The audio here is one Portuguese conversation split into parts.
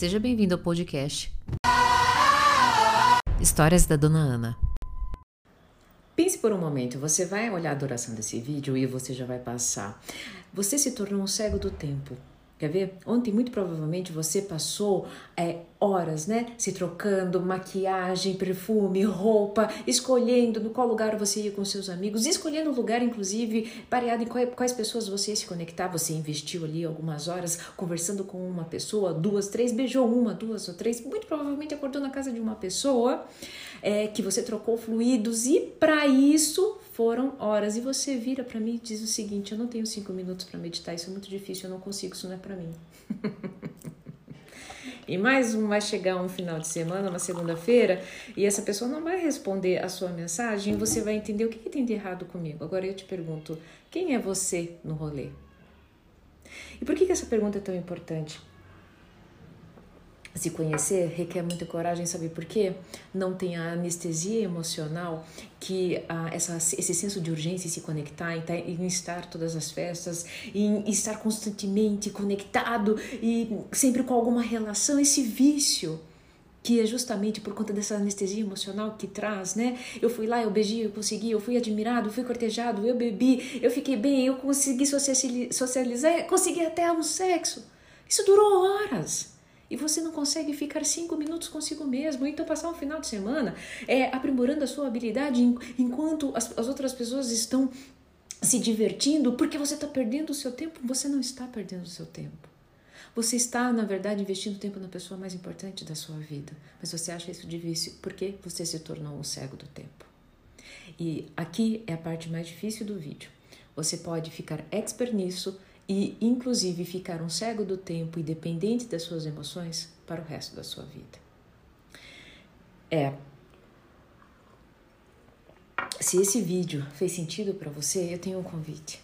Seja bem-vindo ao podcast Histórias da Dona Ana. Pense por um momento, você vai olhar a duração desse vídeo e você já vai passar. Você se tornou um cego do tempo. Quer ver? Ontem, muito provavelmente, você passou é, horas, né? Se trocando, maquiagem, perfume, roupa, escolhendo no qual lugar você ia com seus amigos, escolhendo o lugar, inclusive, pareado em quais pessoas você ia se conectar. Você investiu ali algumas horas conversando com uma pessoa, duas, três, beijou uma, duas ou três. Muito provavelmente acordou na casa de uma pessoa é, que você trocou fluidos e, para isso, foram horas. E você vira para mim e diz o seguinte: Eu não tenho cinco minutos para meditar, isso é muito difícil, eu não consigo, isso não é para mim. e mais um vai chegar um final de semana, uma segunda-feira, e essa pessoa não vai responder a sua mensagem, você vai entender o que, que tem de errado comigo. Agora eu te pergunto: quem é você no rolê? E por que, que essa pergunta é tão importante? Se conhecer requer muita coragem, sabe por quê? Não tem a anestesia emocional que ah, essa, esse senso de urgência em se conectar, em, em estar todas as festas, em estar constantemente conectado e sempre com alguma relação, esse vício que é justamente por conta dessa anestesia emocional que traz, né? Eu fui lá, eu beijei, eu consegui, eu fui admirado, eu fui cortejado, eu bebi, eu fiquei bem, eu consegui socializar, consegui até um sexo. Isso durou horas e você não consegue ficar cinco minutos consigo mesmo. Então, passar um final de semana é, aprimorando a sua habilidade enquanto as, as outras pessoas estão se divertindo, porque você está perdendo o seu tempo. Você não está perdendo o seu tempo. Você está, na verdade, investindo tempo na pessoa mais importante da sua vida. Mas você acha isso difícil porque você se tornou um cego do tempo. E aqui é a parte mais difícil do vídeo. Você pode ficar expert nisso e, inclusive, ficar um cego do tempo e dependente das suas emoções para o resto da sua vida. É. Se esse vídeo fez sentido para você, eu tenho um convite.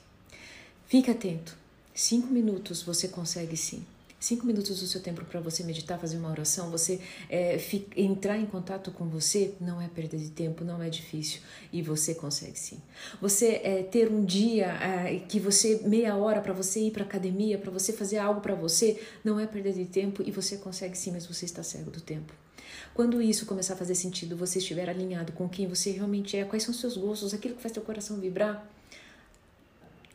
Fique atento. Cinco minutos você consegue sim cinco minutos do seu tempo para você meditar, fazer uma oração, você é, entrar em contato com você, não é perda de tempo, não é difícil e você consegue sim. Você é, ter um dia é, que você meia hora para você ir para academia, para você fazer algo para você, não é perda de tempo e você consegue sim, mas você está cego do tempo. Quando isso começar a fazer sentido, você estiver alinhado com quem você realmente é, quais são seus gostos, aquilo que faz teu coração vibrar,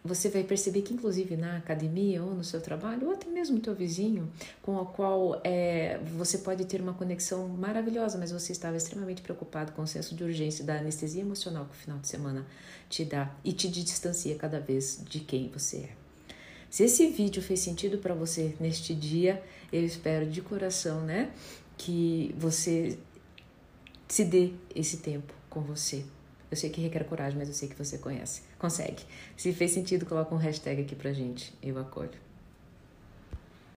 você vai perceber que, inclusive, na academia ou no seu trabalho, ou até mesmo teu vizinho, com o qual é, você pode ter uma conexão maravilhosa, mas você estava extremamente preocupado com o senso de urgência da anestesia emocional que o final de semana te dá e te distancia cada vez de quem você é. Se esse vídeo fez sentido para você neste dia, eu espero de coração, né, que você se dê esse tempo com você eu sei que requer coragem, mas eu sei que você conhece. Consegue. Se fez sentido, coloca um hashtag aqui pra gente. Eu acolho.